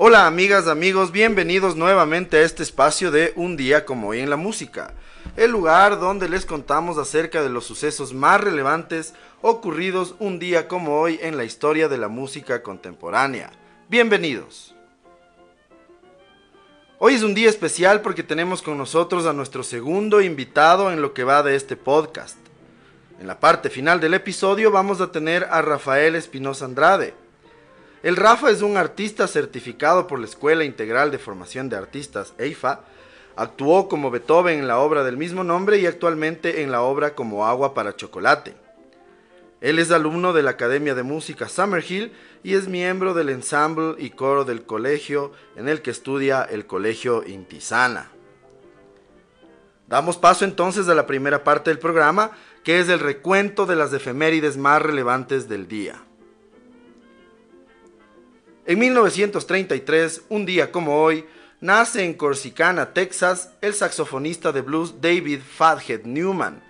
Hola amigas, amigos, bienvenidos nuevamente a este espacio de Un día como hoy en la música, el lugar donde les contamos acerca de los sucesos más relevantes ocurridos un día como hoy en la historia de la música contemporánea. Bienvenidos. Hoy es un día especial porque tenemos con nosotros a nuestro segundo invitado en lo que va de este podcast. En la parte final del episodio vamos a tener a Rafael Espinosa Andrade, el Rafa es un artista certificado por la Escuela Integral de Formación de Artistas, EIFA. Actuó como Beethoven en la obra del mismo nombre y actualmente en la obra como Agua para Chocolate. Él es alumno de la Academia de Música Summerhill y es miembro del ensamble y coro del colegio en el que estudia el Colegio Intisana. Damos paso entonces a la primera parte del programa, que es el recuento de las efemérides más relevantes del día. En 1933, un día como hoy, nace en Corsicana, Texas, el saxofonista de blues David Fathead Newman,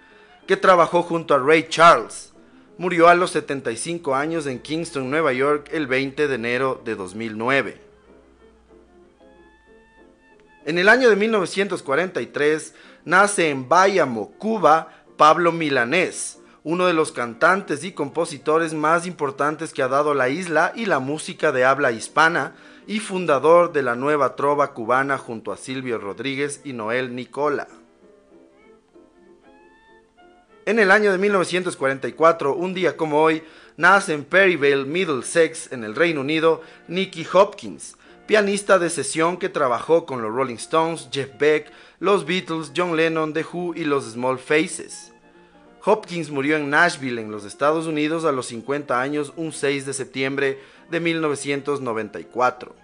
que trabajó junto a Ray Charles. Murió a los 75 años en Kingston, Nueva York, el 20 de enero de 2009. En el año de 1943 nace en Bayamo, Cuba, Pablo Milanés, uno de los cantantes y compositores más importantes que ha dado la isla y la música de habla hispana, y fundador de la nueva trova cubana junto a Silvio Rodríguez y Noel Nicola. En el año de 1944, un día como hoy, nace en Perryville, Middlesex, en el Reino Unido, Nicky Hopkins, pianista de sesión que trabajó con los Rolling Stones, Jeff Beck, los Beatles, John Lennon, The Who y los Small Faces. Hopkins murió en Nashville, en los Estados Unidos, a los 50 años, un 6 de septiembre de 1994.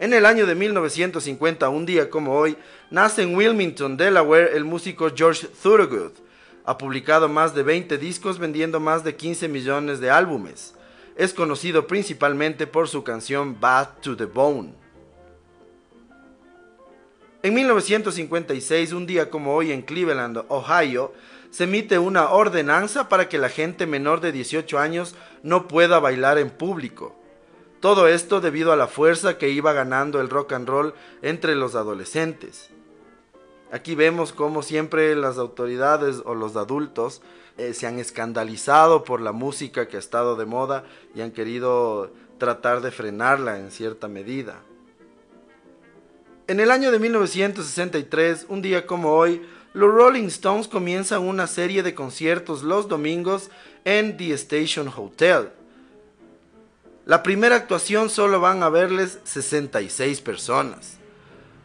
En el año de 1950, un día como hoy, nace en Wilmington, Delaware, el músico George Thorogood. Ha publicado más de 20 discos vendiendo más de 15 millones de álbumes. Es conocido principalmente por su canción Bad to the Bone. En 1956, un día como hoy en Cleveland, Ohio, se emite una ordenanza para que la gente menor de 18 años no pueda bailar en público. Todo esto debido a la fuerza que iba ganando el rock and roll entre los adolescentes. Aquí vemos cómo siempre las autoridades o los adultos eh, se han escandalizado por la música que ha estado de moda y han querido tratar de frenarla en cierta medida. En el año de 1963, un día como hoy, los Rolling Stones comienzan una serie de conciertos los domingos en The Station Hotel. La primera actuación solo van a verles 66 personas.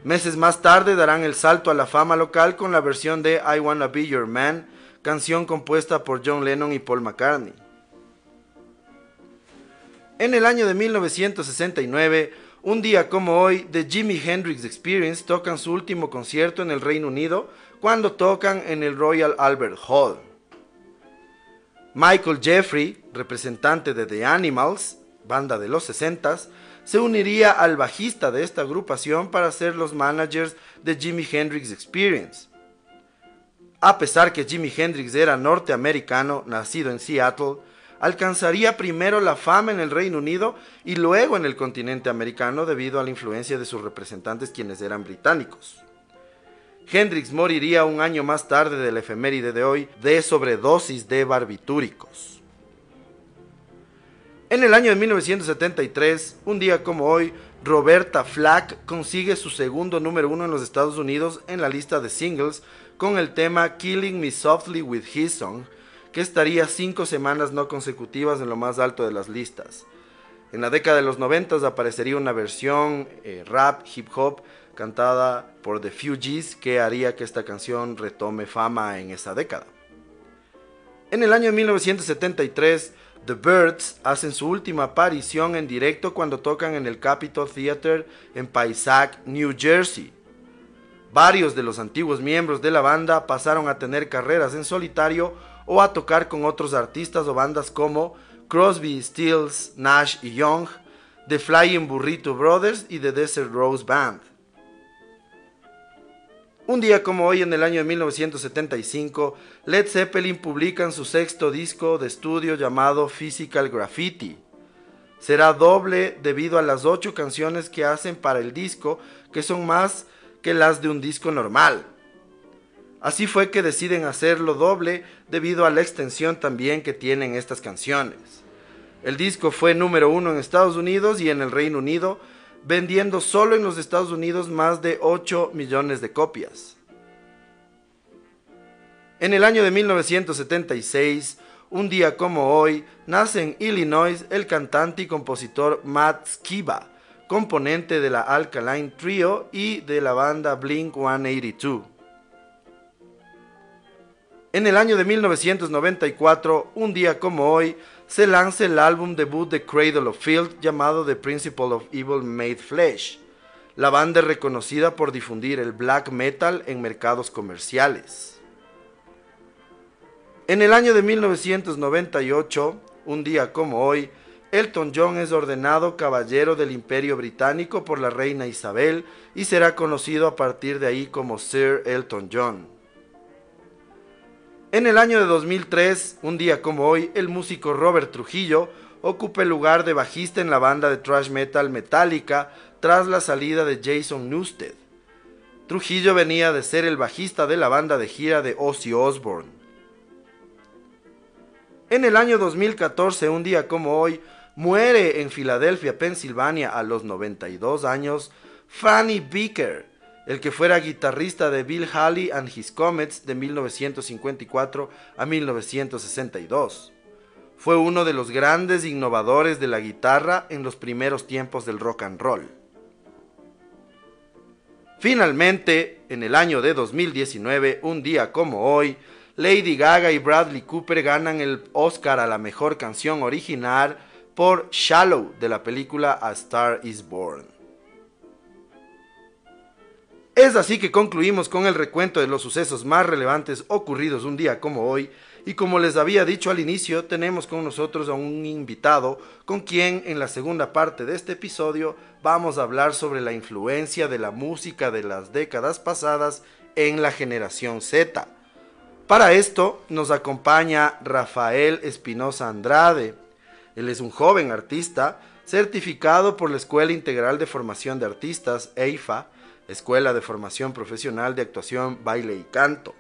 Meses más tarde darán el salto a la fama local con la versión de I Wanna Be Your Man, canción compuesta por John Lennon y Paul McCartney. En el año de 1969, un día como hoy, The Jimi Hendrix Experience tocan su último concierto en el Reino Unido cuando tocan en el Royal Albert Hall. Michael Jeffrey, representante de The Animals, banda de los 60 se uniría al bajista de esta agrupación para ser los managers de Jimi Hendrix Experience. A pesar que Jimi Hendrix era norteamericano, nacido en Seattle, alcanzaría primero la fama en el Reino Unido y luego en el continente americano debido a la influencia de sus representantes quienes eran británicos. Hendrix moriría un año más tarde de la efeméride de hoy de sobredosis de barbitúricos. En el año de 1973, un día como hoy, Roberta Flack consigue su segundo número uno en los Estados Unidos en la lista de singles con el tema Killing Me Softly with His Song, que estaría cinco semanas no consecutivas en lo más alto de las listas. En la década de los 90 aparecería una versión eh, rap, hip hop, cantada por The Fugees, que haría que esta canción retome fama en esa década. En el año 1973, The Birds hacen su última aparición en directo cuando tocan en el Capitol Theater en Paisac, New Jersey. Varios de los antiguos miembros de la banda pasaron a tener carreras en solitario o a tocar con otros artistas o bandas como Crosby, Stills, Nash y Young, The Flying Burrito Brothers y The Desert Rose Band. Un día como hoy en el año de 1975, Led Zeppelin publican su sexto disco de estudio llamado Physical Graffiti. Será doble debido a las ocho canciones que hacen para el disco, que son más que las de un disco normal. Así fue que deciden hacerlo doble debido a la extensión también que tienen estas canciones. El disco fue número uno en Estados Unidos y en el Reino Unido, vendiendo solo en los Estados Unidos más de 8 millones de copias. En el año de 1976, un día como hoy, nace en Illinois el cantante y compositor Matt Skiba, componente de la Alkaline Trio y de la banda Blink 182. En el año de 1994, un día como hoy, se lanza el álbum debut de Cradle of Field llamado The Principle of Evil Made Flesh. La banda es reconocida por difundir el black metal en mercados comerciales. En el año de 1998, un día como hoy, Elton John es ordenado caballero del Imperio Británico por la reina Isabel y será conocido a partir de ahí como Sir Elton John. En el año de 2003, un día como hoy, el músico Robert Trujillo ocupa el lugar de bajista en la banda de thrash metal Metallica tras la salida de Jason Newsted. Trujillo venía de ser el bajista de la banda de gira de Ozzy Osbourne. En el año 2014, un día como hoy, muere en Filadelfia, Pensilvania, a los 92 años, Fanny Beaker, el que fuera guitarrista de Bill Haley and His Comets de 1954 a 1962. Fue uno de los grandes innovadores de la guitarra en los primeros tiempos del rock and roll. Finalmente, en el año de 2019, un día como hoy, Lady Gaga y Bradley Cooper ganan el Oscar a la mejor canción original por Shallow de la película A Star is Born. Es así que concluimos con el recuento de los sucesos más relevantes ocurridos un día como hoy y como les había dicho al inicio, tenemos con nosotros a un invitado con quien en la segunda parte de este episodio vamos a hablar sobre la influencia de la música de las décadas pasadas en la generación Z. Para esto nos acompaña Rafael Espinosa Andrade. Él es un joven artista certificado por la Escuela Integral de Formación de Artistas, EIFA, Escuela de Formación Profesional de Actuación, Baile y Canto.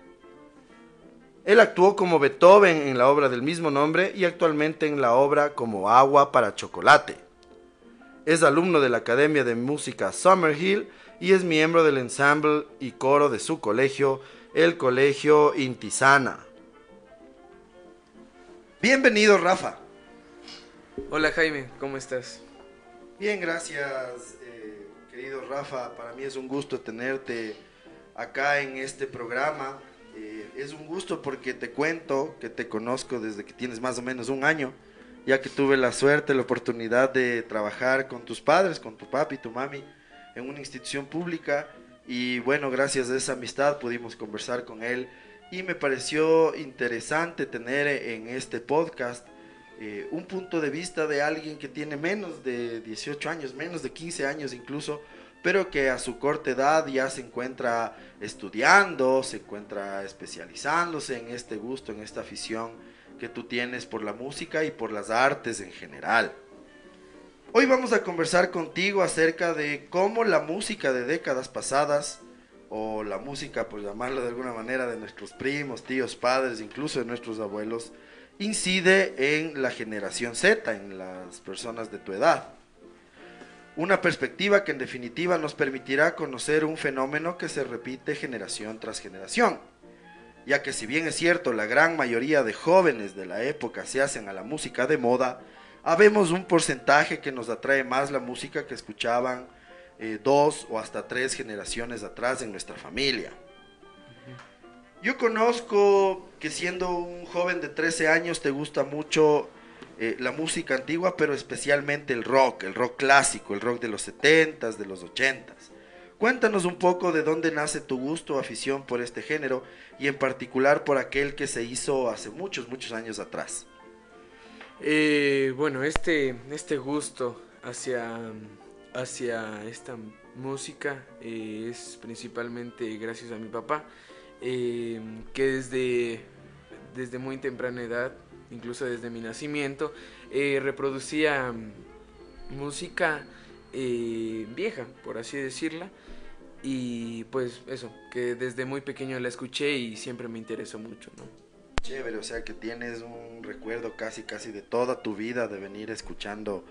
Él actuó como Beethoven en la obra del mismo nombre y actualmente en la obra como Agua para Chocolate. Es alumno de la Academia de Música Summerhill y es miembro del ensemble y coro de su colegio, el Colegio Intisana. Bienvenido, Rafa. Hola Jaime, ¿cómo estás? Bien, gracias querido Rafa, para mí es un gusto tenerte acá en este programa. Eh, es un gusto porque te cuento que te conozco desde que tienes más o menos un año, ya que tuve la suerte, la oportunidad de trabajar con tus padres, con tu papi y tu mami, en una institución pública. Y bueno, gracias a esa amistad pudimos conversar con él y me pareció interesante tener en este podcast eh, un punto de vista de alguien que tiene menos de 18 años, menos de 15 años incluso, pero que a su corta edad ya se encuentra estudiando, se encuentra especializándose en este gusto, en esta afición que tú tienes por la música y por las artes en general. Hoy vamos a conversar contigo acerca de cómo la música de décadas pasadas, o la música, por llamarlo de alguna manera, de nuestros primos, tíos, padres, incluso de nuestros abuelos, incide en la generación Z, en las personas de tu edad. Una perspectiva que en definitiva nos permitirá conocer un fenómeno que se repite generación tras generación, ya que si bien es cierto la gran mayoría de jóvenes de la época se hacen a la música de moda, habemos un porcentaje que nos atrae más la música que escuchaban eh, dos o hasta tres generaciones atrás en nuestra familia. Yo conozco que siendo un joven de 13 años te gusta mucho eh, la música antigua, pero especialmente el rock, el rock clásico, el rock de los 70s, de los 80s. Cuéntanos un poco de dónde nace tu gusto o afición por este género y en particular por aquel que se hizo hace muchos, muchos años atrás. Eh, bueno, este, este gusto hacia, hacia esta música eh, es principalmente gracias a mi papá. Em, que desde, desde muy temprana edad, incluso desde mi nacimiento, eh, reproducía música eh, vieja, por así decirla. Y pues eso, que desde muy pequeño la escuché y siempre me interesó mucho, ¿no? Chévere, o sea que tienes un recuerdo casi casi de toda tu vida de venir escuchando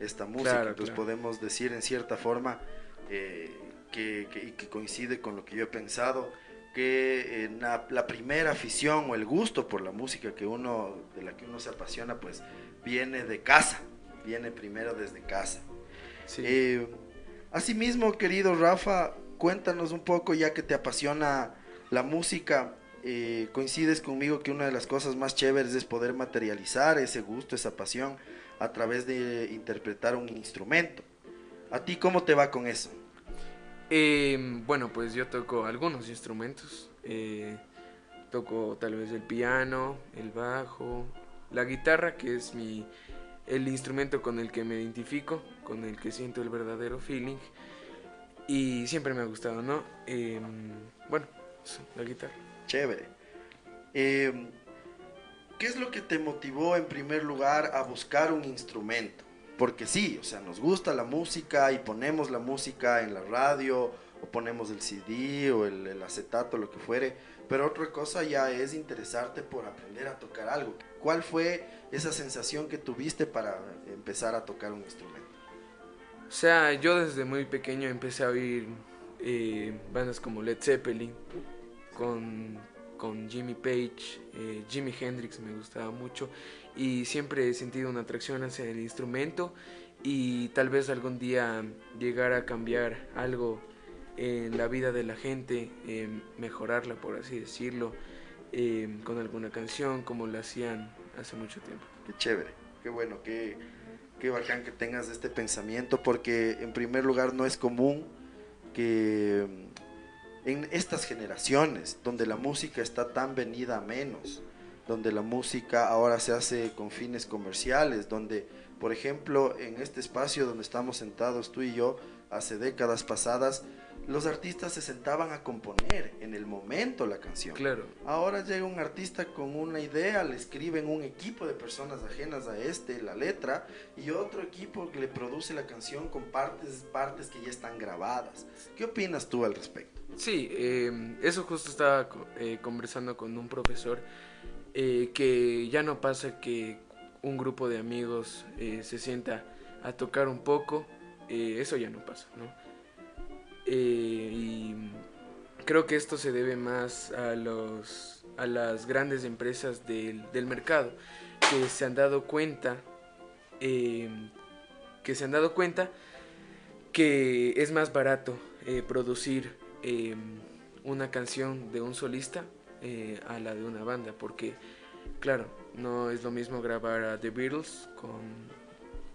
esta música. Entonces podemos decir en cierta forma eh, que, que, coincide con lo que yo he pensado, que la, la, primera afición o el gusto por la música que uno, de la que uno se apasiona, pues viene de casa, viene primero desde casa. Sí. Eh, asimismo, querido Rafa, cuéntanos un poco, ya que te apasiona la música, eh, coincides conmigo que una de las cosas más chéveres es poder materializar ese gusto, esa pasión a través de interpretar un instrumento. ¿A ti cómo te va con eso? Em, bueno, pues yo toco algunos instrumentos. Eh, toco tal vez el piano, el bajo, la guitarra, que es mi, el instrumento con el que me identifico, con el que siento el verdadero feeling. Y siempre me ha gustado, ¿no? Em, bueno, la guitarra. Chévere. Em, ¿Qué es lo que te motivó en primer lugar a buscar un instrumento? Porque sí, o sea, nos gusta la música y ponemos la música en la radio o ponemos el CD o el, el acetato, lo que fuere, pero otra cosa ya es interesarte por aprender a tocar algo. ¿Cuál fue esa sensación que tuviste para empezar a tocar un instrumento? O sea, yo desde muy pequeño empecé a oír eh, bandas como Led Zeppelin, con, con Jimmy Page, eh, Jimi Hendrix me gustaba mucho y siempre he sentido una atracción hacia el instrumento y tal vez algún día llegar a cambiar algo en la vida de la gente, mejorarla por así decirlo, eh, con alguna canción como lo hacían hace mucho tiempo. Qué chévere, qué bueno, qué qué bacán que tengas este pensamiento, porque en primer lugar no es común que mm, en estas generaciones, donde la música está tan venida a menos, donde la música ahora se hace con fines comerciales, donde, por ejemplo, en este espacio donde estamos sentados tú y yo, hace décadas pasadas, los artistas se sentaban a componer en el momento la canción. Claro. Ahora llega un artista con una idea, le escriben un equipo de personas ajenas a este la letra y otro equipo le produce la canción con partes, partes que ya están grabadas. ¿Qué opinas tú al respecto? Sí, em, eso justo estaba eh, conversando con un profesor eh, que ya no pasa que un grupo de amigos eh, se sienta a tocar un poco, eso ya no pasa, ¿no? Eh, y creo que esto se debe más a, los, a las grandes empresas del, del mercado que se han dado cuenta eh, que se han dado cuenta que es más barato eh, producir una canción de un solista a la de una banda porque claro no es lo mismo grabar a The Beatles con,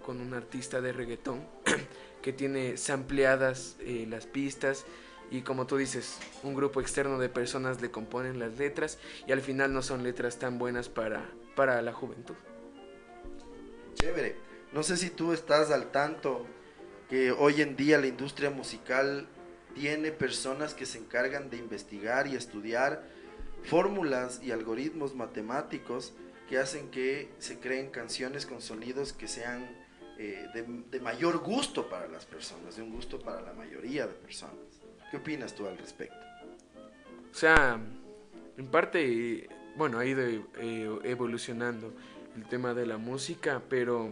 con un artista de reggaetón que tiene sampleadas eh, las pistas y como tú dices, un grupo externo de personas le componen las letras y al final no son letras tan buenas para, para la juventud. Chévere. No sé si tú estás al tanto que hoy en día la industria musical tiene personas que se encargan de investigar y estudiar fórmulas y algoritmos matemáticos que hacen que se creen canciones con sonidos que sean eh, de, mayor gusto para las personas, de un gusto para la mayoría de personas. ¿Qué opinas tú al respecto? O sea, en parte, bueno, ha ido eh, evolucionando el tema de la música, pero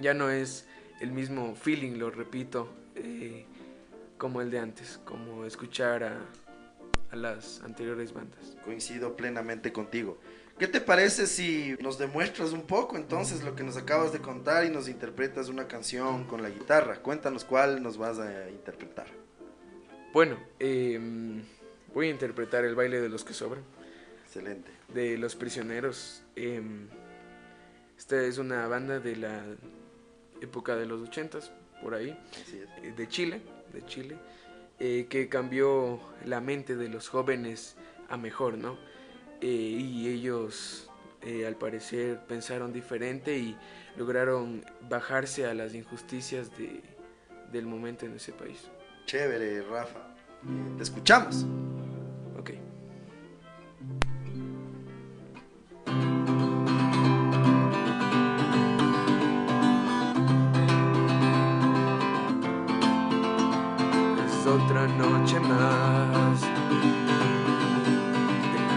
ya no es el mismo feeling, lo repito, eh, como el de antes, como escuchar a, a las anteriores bandas. Coincido plenamente contigo. ¿Qué te parece si nos demuestras un poco entonces lo que nos acabas de contar y nos interpretas una canción con la guitarra? Cuéntanos cuál nos vas a interpretar. Bueno, em, voy a interpretar el baile de los que sobran. Excelente. De los prisioneros. Em, esta es una banda de la época de los ochentas, por ahí. Eh, de Chile, de Chile. Eh, que cambió la mente de los jóvenes a mejor, ¿no? Eh, y ellos eh, al parecer pensaron diferente y lograron bajarse a las injusticias de, del momento en ese país. Chévere, Rafa. Te escuchamos.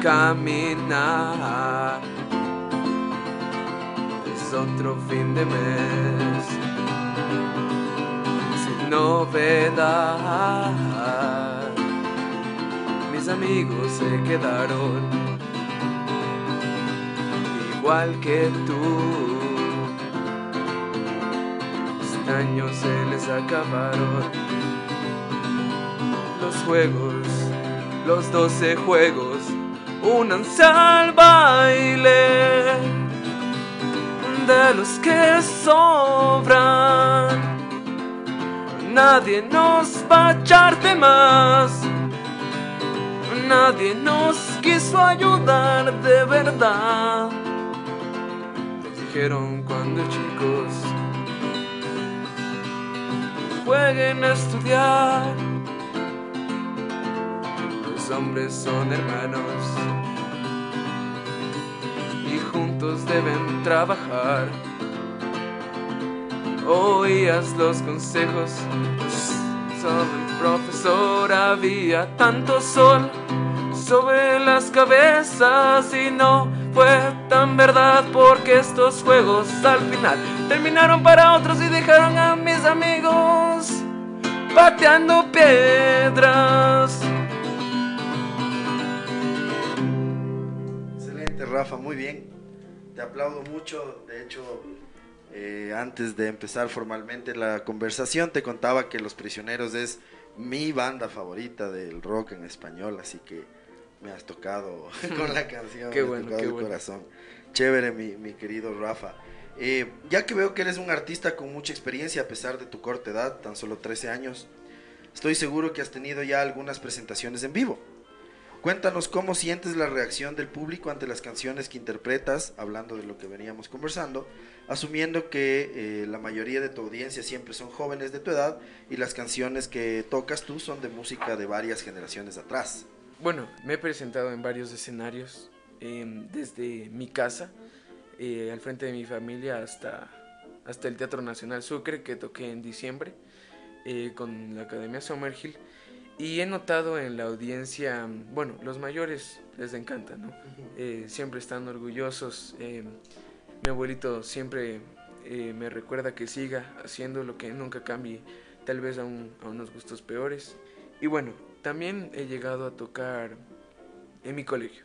Caminar. Es otro fin de mes sin novedad. Mis amigos se quedaron igual que tú. Los años se les acabaron. Los juegos, los doce juegos, únanse al baile de los que sobran. Nadie nos va a echarte más. Nadie nos quiso ayudar de verdad. Nos dijeron cuando chicos jueguen a estudiar. Hombres son hermanos y juntos deben trabajar. Oías los consejos sobre el profesor, había tanto sol sobre las cabezas y no fue tan verdad porque estos juegos al final terminaron para otros y dejaron a mis amigos pateando piedras. Rafa, muy bien. Te aplaudo mucho. De hecho, eh, antes de empezar formalmente la conversación, te contaba que Los Prisioneros es mi banda favorita del rock en español, así que me has tocado con la canción, Qué me has bueno, tocado qué el bueno. corazón. Chévere, mi, mi querido Rafa. Eh, ya que veo que eres un artista con mucha experiencia a pesar de tu corta edad, tan solo 13 años, estoy seguro que has tenido ya algunas presentaciones en vivo. Cuéntanos cómo sientes la reacción del público ante las canciones que interpretas, hablando de lo que veníamos conversando, asumiendo que eh, la mayoría de tu audiencia siempre son jóvenes de tu edad y las canciones que tocas tú son de música de varias generaciones atrás. Bueno, me he presentado en varios escenarios, em, desde mi casa, eh, al frente de mi familia, hasta, hasta el Teatro Nacional Sucre, que toqué en diciembre eh, con la Academia Summerhill. Y he notado en la audiencia, bueno, los mayores les encanta, ¿no? Eh, siempre están orgullosos. eh, mi abuelito siempre eh, me recuerda que siga haciendo lo que nunca cambie, tal vez a, un- a unos gustos peores. Y bueno, también he llegado a tocar en mi colegio.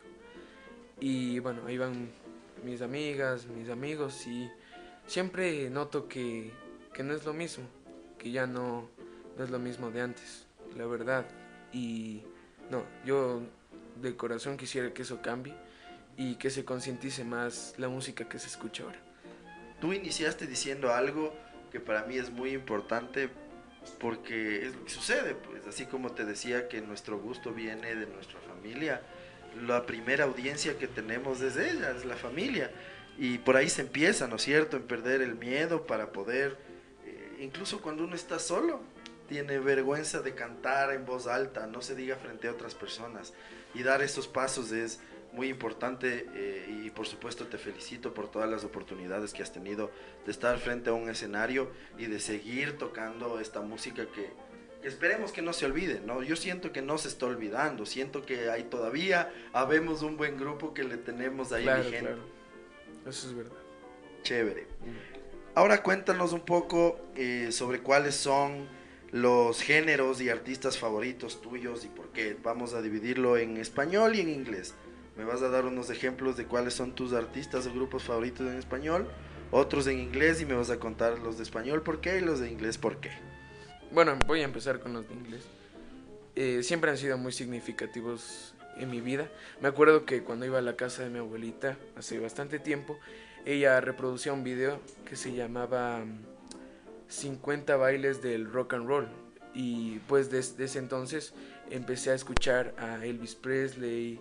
Y bueno, ahí van mis amigas, mis amigos y siempre noto que, que no es lo mismo, que ya no, no es lo mismo de antes, la verdad. Y no, yo de corazón quisiera que eso cambie y que se concientice más la música que se escucha ahora. Tú iniciaste diciendo algo que para mí es muy importante porque es lo que sucede, pues así como te decía que nuestro gusto viene de nuestra familia, la primera audiencia que tenemos es ella, es la familia. Y por ahí se empieza, ¿no es cierto?, en perder el miedo para poder, eh, incluso cuando uno está solo, tiene vergüenza de cantar en voz alta, no se diga frente a otras personas. Y dar esos pasos es muy importante eh, y por supuesto te felicito por todas las oportunidades que has tenido de estar frente a un escenario y de seguir tocando esta música que, que esperemos que no se olvide, ¿no? Yo siento que no se está olvidando, siento que hay todavía, habemos un buen grupo que le tenemos ahí Claro, vigente. claro. Eso es verdad. Chévere. Ahora cuéntanos un poco eh, sobre cuáles son los géneros y artistas favoritos tuyos y por qué. Vamos a dividirlo en español y en inglés. Me vas a dar unos ejemplos de cuáles son tus artistas o grupos favoritos en español, otros en inglés y me vas a contar los de español por qué y los de inglés por qué. Bueno, voy a empezar con los de inglés. Eh, siempre han sido muy significativos en mi vida. Me acuerdo que cuando iba a la casa de mi abuelita hace bastante tiempo, ella reproducía un video que se llamaba mm, 50 bailes del rock and roll. Y pues desde ese entonces empecé a escuchar a Elvis Presley,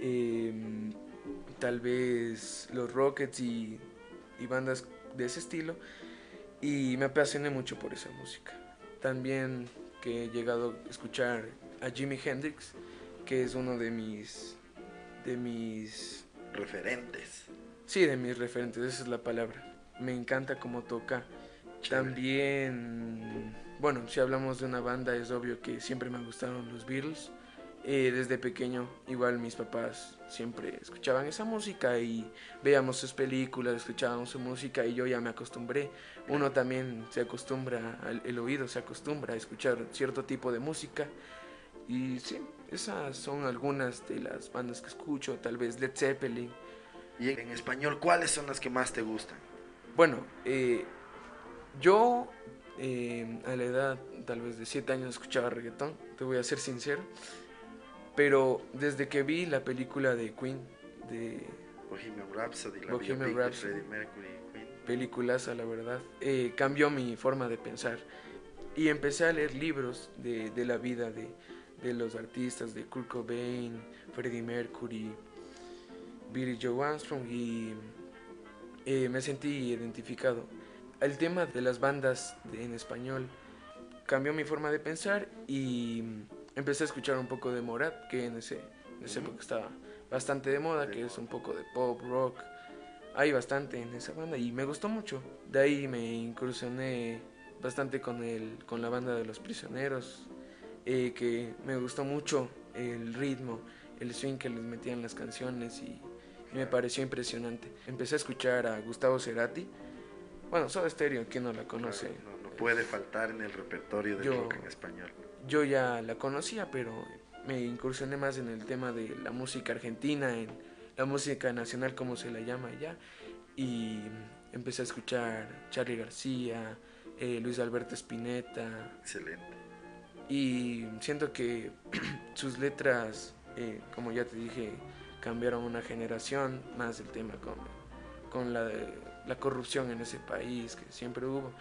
em, tal vez los Rockets y, y bandas de ese estilo. Y me apasioné mucho por esa música. También que he llegado a escuchar a Jimi Hendrix, que es uno de mis de mis Referentes. sí, de mis referentes, esa es la palabra. Me encanta cómo toca. Chévere. También, bueno, si hablamos de una banda es obvio que siempre me gustaron los Beatles. Eh, desde pequeño, igual mis papás siempre escuchaban esa música y veíamos sus películas, escuchábamos su música y yo ya me acostumbré. Uno también se acostumbra, el oído se acostumbra a escuchar cierto tipo de música. Y sí, esas son algunas de las bandas que escucho, tal vez Led Zeppelin. ¿Y en español cuáles son las que más te gustan? Bueno, eh, yo eh, a la edad tal vez de 7 años escuchaba reggaetón, te voy a ser sincero. Pero desde que vi la película de Queen, de Bohemian Rhapsody, la Bohemian Rhapsody, de Freddie Mercury, Queen. la verdad, eh, cambió mi forma de pensar. Y empecé a leer libros de, de la vida de, de, los artistas, de Kurt Cobain, Freddie Mercury, Billy Joe Armstrong, y eh, me sentí identificado. El tema de las bandas en español cambió mi forma de pensar y empecé a escuchar un poco de Morat, que en ese, en esa época estaba bastante de moda, que es un poco de pop, rock. Hay bastante en esa banda y me gustó mucho. De ahí me incursioné bastante con, el, con la banda de los prisioneros, eh, que me gustó mucho el ritmo, el swing que les metían las canciones y, me pareció impresionante. Empecé a escuchar a Gustavo Cerati. Bueno, Soda Stereo, ¿quién no la conoce? no, puede faltar en el repertorio de rock en español yo ya la conocía, pero me incursioné más en el tema de la música argentina, en la música nacional como se la llama allá, y empecé a escuchar Charlie García, eh, Luis Alberto Spinetta. Excelente. Y siento que sus letras, eh, como ya te dije, cambiaron una generación, más el tema con, con la, la corrupción en ese país que siempre hubo.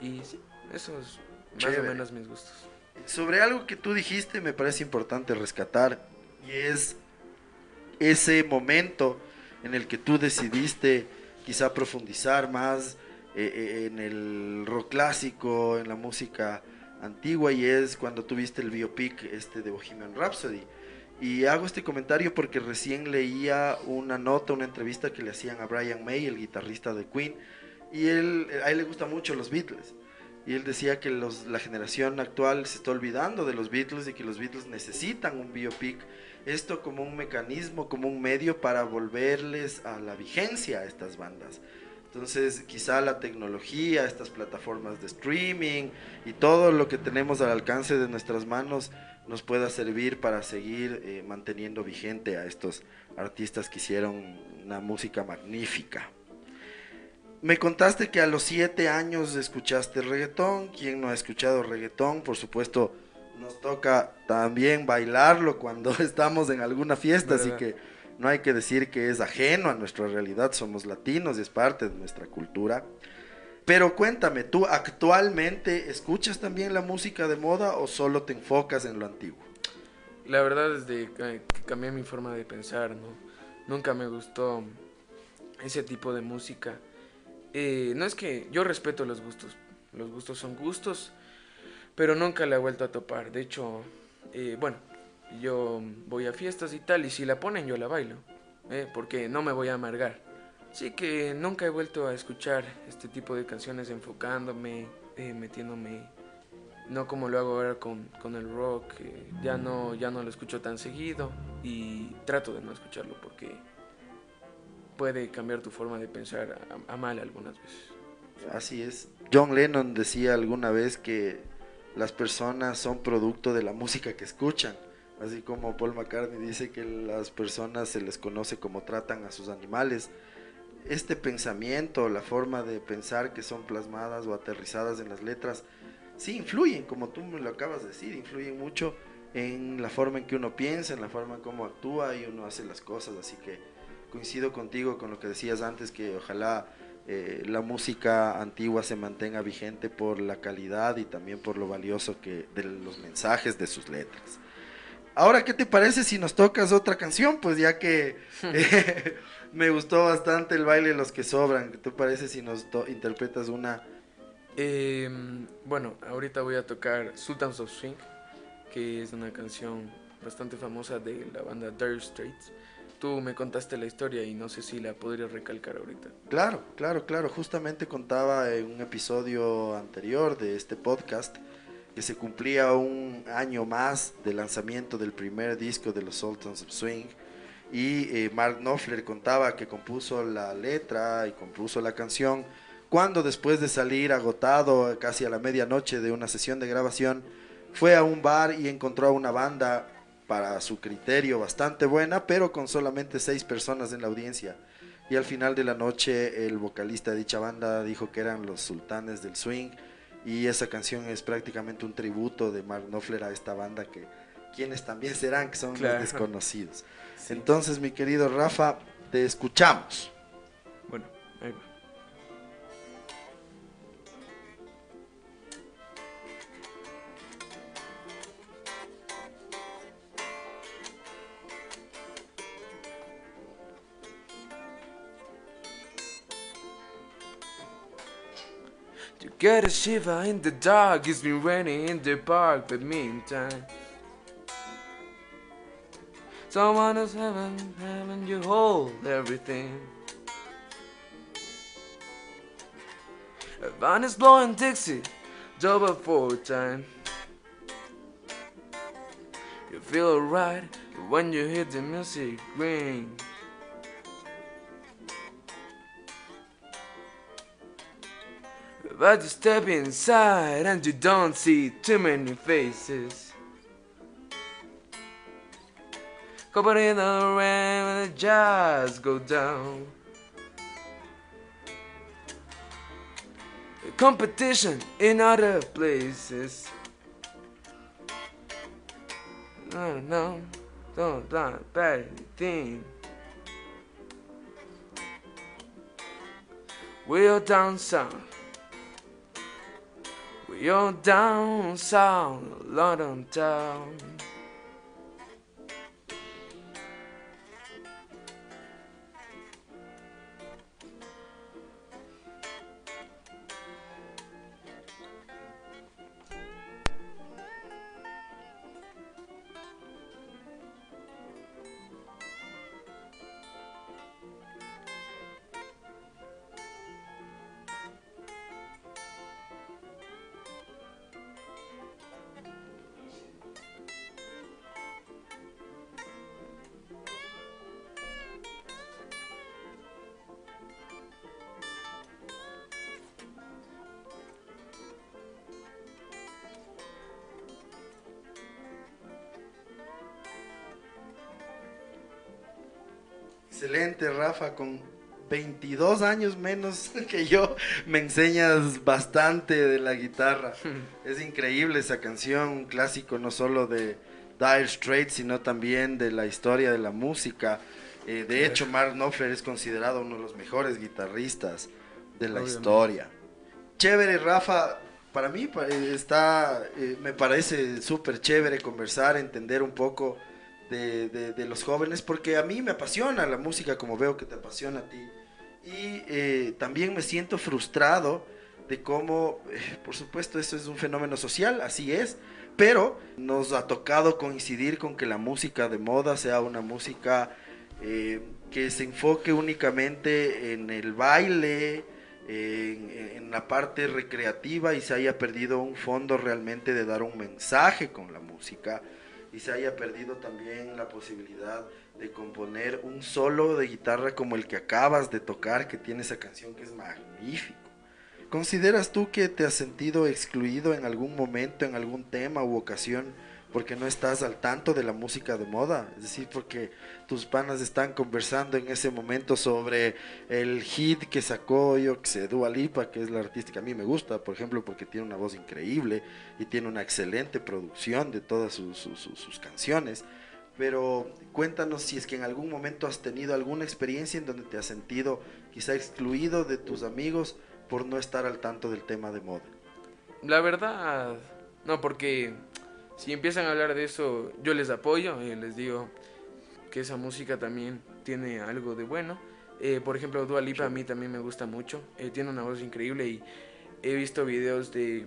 Y sí, eso es más o menos mis gustos sobre algo que tú dijiste me parece importante rescatar y es ese momento en el que tú decidiste quizá profundizar más eh, eh, en el rock clásico, en la música antigua y es cuando tuviste el biopic este de Bohemian Rhapsody. Y hago este comentario porque recién leía una nota, una entrevista que le hacían a Brian May, el guitarrista de Queen, y él, a él le gustan mucho los Beatles y él decía que la generación actual se está olvidando de los Beatles y que los Beatles necesitan un biopic, esto como un mecanismo, como un medio para volverles a la vigencia a estas bandas. Entonces quizá la tecnología, estas plataformas de streaming y todo lo que tenemos al alcance de nuestras manos nos pueda servir para seguir eh, manteniendo vigente a estos artistas que hicieron una música magnífica. Me contaste que a los siete años escuchaste reggaetón. ¿Quién no ha escuchado reggaetón? Por supuesto, nos toca también bailarlo cuando estamos en alguna fiesta, así que no hay que decir que es ajeno a nuestra realidad. Somos latinos y es parte de nuestra cultura. Pero cuéntame, ¿tú actualmente escuchas también la música de moda o solo te enfocas en lo antiguo? La verdad es que cambié mi forma de pensar, ¿no? Nunca me gustó ese tipo de música eh, no es que yo respeto los gustos, los gustos son gustos, pero nunca la he vuelto a topar. De hecho, eh, bueno, yo voy a fiestas y tal, y si la ponen yo la bailo, eh, porque no me voy a amargar. Así que nunca he vuelto a escuchar este tipo de canciones enfocándome, metiéndome, no como lo hago ahora con, con el rock, ya, no, ya no lo escucho tan seguido y trato de no escucharlo porque puede cambiar tu forma de pensar a, mal algunas veces. Así es. John Lennon decía alguna vez que las personas son producto de la música que escuchan. Así como Paul McCartney dice que las personas se les conoce como tratan a sus animales. Este pensamiento, la forma de pensar que son plasmadas o aterrizadas en las letras, sí influyen, como tú me lo acabas de decir, influyen mucho en la forma en que uno piensa, en la forma en cómo actúa y uno hace las cosas. Así que coincido contigo con lo que decías antes, que ojalá eh, la música antigua se mantenga vigente por la calidad y también por lo valioso que de los mensajes de sus letras. Ahora, ¿qué te parece si nos tocas otra canción? Pues ya que eh, me gustó bastante el baile Los que sobran, ¿qué te parece si nos interpretas una? Em, bueno, ahorita voy a tocar Sultans of Swing, que es una canción bastante famosa de la banda Dire Straits tú me contaste la historia y no sé si la podría recalcar ahorita. Claro, claro, claro. Justamente contaba en un episodio anterior de este podcast que se cumplía un año más del lanzamiento del primer disco de los Sultans of Swing. Y eh, Mark Knopfler contaba que compuso la letra y compuso la canción cuando después de salir agotado casi a la medianoche de una sesión de grabación, fue a un bar y encontró a una banda para su criterio bastante buena, pero con solamente seis personas en la audiencia. Y al final de la noche el vocalista de dicha banda dijo que eran los sultanes del swing y esa canción es prácticamente un tributo de Mark Knopfler a esta banda que quienes también serán que son desconocidos. Entonces, mi querido Rafa, te escuchamos. Bueno, ahí va. Get a shiver in the dark, it's been raining in the park, but meantime. Someone is having, having you hold everything. A van is blowing Dixie, double four time. You feel alright when you hear the music ring. But you step inside and you don't see too many faces. Covered in the rain when the jazz go down. Competition in other places. No, no, don't, don't, bad thing. We're down south. We're down south, London town. Excelente, Rafa, con 22 años menos que yo, me enseñas bastante de la guitarra. es increíble esa canción, un clásico no solo de Dire Straits, sino también de la historia de la música. Eh, de hecho, Mark Knopfler es considerado uno de los mejores guitarristas de la historia. Chévere, Rafa. Para mí está, eh, me parece súper chévere conversar, entender un poco de, los jóvenes, porque a mí me apasiona la música como veo que te apasiona a ti. Y eh, también me siento frustrado de cómo, eh, por supuesto, eso es un fenómeno social, así es, pero nos ha tocado coincidir con que la música de moda sea una música eh, que se enfoque únicamente en el baile, en, la parte recreativa y se haya perdido un fondo realmente de dar un mensaje con la música y se haya perdido también la posibilidad de componer un solo de guitarra como el que acabas de tocar, que tiene esa canción que es magnífico. ¿Consideras tú que te has sentido excluido en algún momento, en algún tema u ocasión, porque no estás al tanto de la música de moda? Es decir, porque tus panas están conversando en ese momento sobre el hit que sacó yo, que se Dua que es la artista que a mí me gusta, por ejemplo, porque tiene una voz increíble y tiene una excelente producción de todas sus, sus canciones. Pero cuéntanos si es que en algún momento has tenido alguna experiencia en donde te has sentido quizá excluido de tus amigos por no estar al tanto del tema de moda. La verdad, no, porque si empiezan a hablar de eso, yo les apoyo y les digo, que esa música también tiene algo de bueno. Eh, por ejemplo, Dua Lipa a mí también me gusta mucho. Eh, tiene una voz increíble y he visto videos de,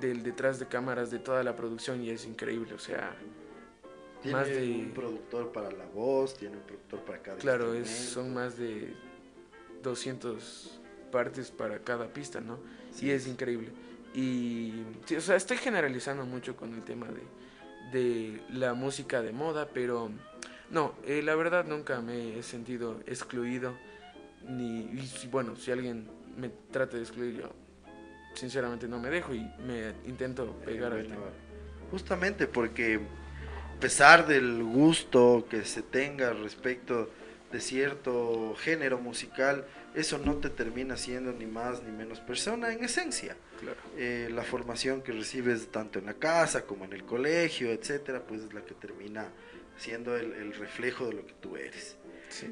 del detrás de cámaras de toda la producción y es increíble. O sea, tiene más de, un productor para la voz, tiene un productor para cada Claro, es, son más de 200 partes para cada pista, ¿no? Sí. Y es increíble. Y, o sea, estoy generalizando mucho con el tema de, de la música de moda, pero no, eh, la verdad nunca me he sentido excluido. Ni, y bueno, si alguien me trata de excluir, yo sinceramente no me dejo y me intento pegar al tema. Justamente porque a pesar del gusto que se tenga respecto de cierto género musical, eso no te termina siendo ni más ni menos persona en esencia. Eh, la formación que recibes tanto en la casa como en el colegio, etcétera, pues es la que termina siendo el, reflejo de lo que tú eres.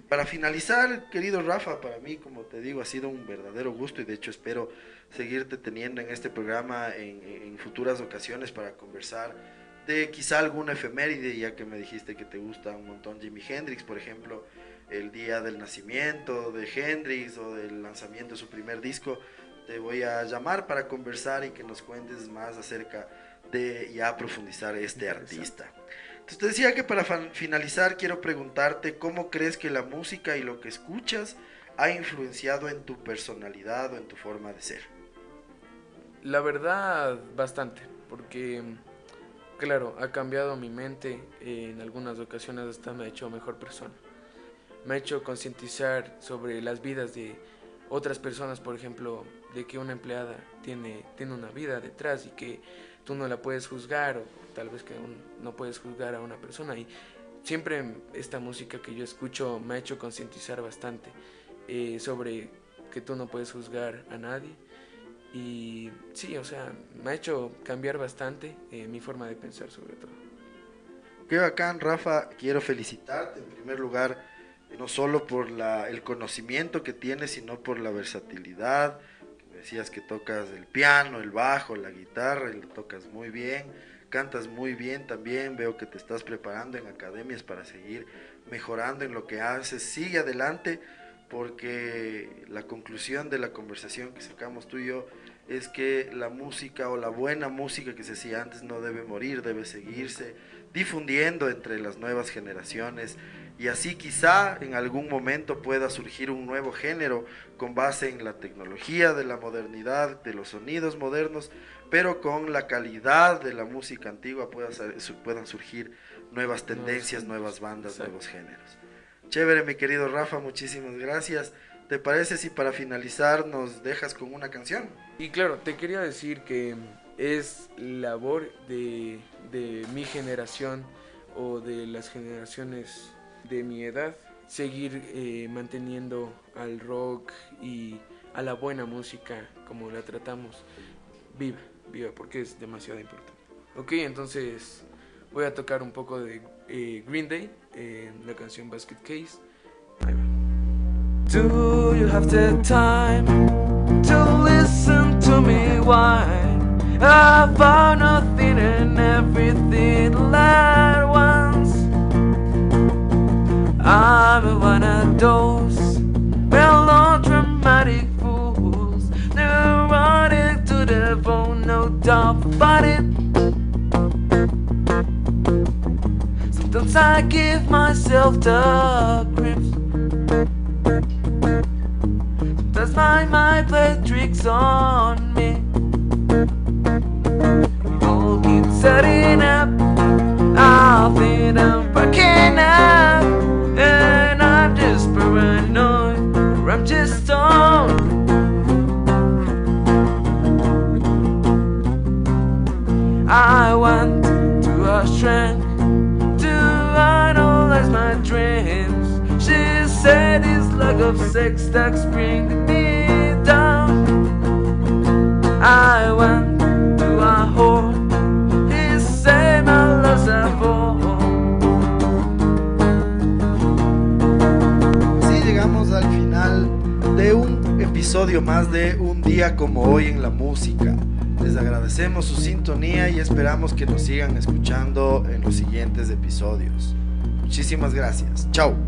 Para finalizar, querido Rafa, para mí, como te digo, ha sido un verdadero gusto y de hecho espero seguirte teniendo en este programa en, futuras ocasiones para conversar de quizá alguna efeméride, ya que me dijiste que te gusta un montón Jimi Hendrix, por ejemplo, el día del nacimiento de Hendrix o del lanzamiento de su primer disco, te voy a llamar para conversar y que nos cuentes más acerca de ya profundizar este artista. Entonces te decía que para finalizar quiero preguntarte cómo crees que la música y lo que escuchas ha influenciado en tu personalidad o en tu forma de ser. La verdad, bastante, porque claro, ha cambiado mi mente, en algunas ocasiones hasta me ha hecho mejor persona. Me ha hecho concientizar sobre las vidas de otras personas, por ejemplo, de que una empleada tiene, tiene una vida detrás y que tú no la puedes juzgar o tal vez que no puedes juzgar a una persona. Y siempre esta música que yo escucho me ha hecho concientizar bastante eh, sobre que tú no puedes juzgar a nadie. Y sí, o sea, me ha hecho cambiar bastante eh, mi forma de pensar sobre todo. Qué bacán, Rafa. Quiero felicitarte en primer lugar, no solo por la, el conocimiento que tienes, sino por la versatilidad. Decías que tocas el piano, el bajo, la guitarra, y lo tocas muy bien cantas muy bien también, veo que te estás preparando en academias para seguir mejorando en lo que haces, sigue adelante porque la conclusión de la conversación que sacamos tú y yo es que la música o la buena música que se hacía antes no debe morir, debe seguirse difundiendo entre las nuevas generaciones y así quizá en algún momento pueda surgir un nuevo género con base en la tecnología de la modernidad, de los sonidos modernos, pero con la calidad de la música antigua puedan surgir nuevas tendencias, nuevas bandas, nuevos géneros. Chévere, mi querido Rafa, muchísimas gracias. ¿Te parece si para finalizar nos dejas con una canción? Y claro, te quería decir que es labor de, mi generación o de las generaciones de mi edad seguir eh, manteniendo al rock y a la buena música como la tratamos viva viva porque es demasiado importante. Ok, entonces voy a tocar un poco de eh, Green Day en la canción Basket Case. Do you have the time to listen to me whine about nothing and everything those melodramatic fools, neurotic to the bone no doubt about it. Sometimes I give myself the grips. Sometimes my mind plays tricks on that's bringing me down. I want to a. He my love's a llegamos al final de un episodio más de Un día como hoy en la música. Les agradecemos su sintonía y esperamos que nos sigan escuchando en los siguientes episodios. Muchísimas gracias. Chao.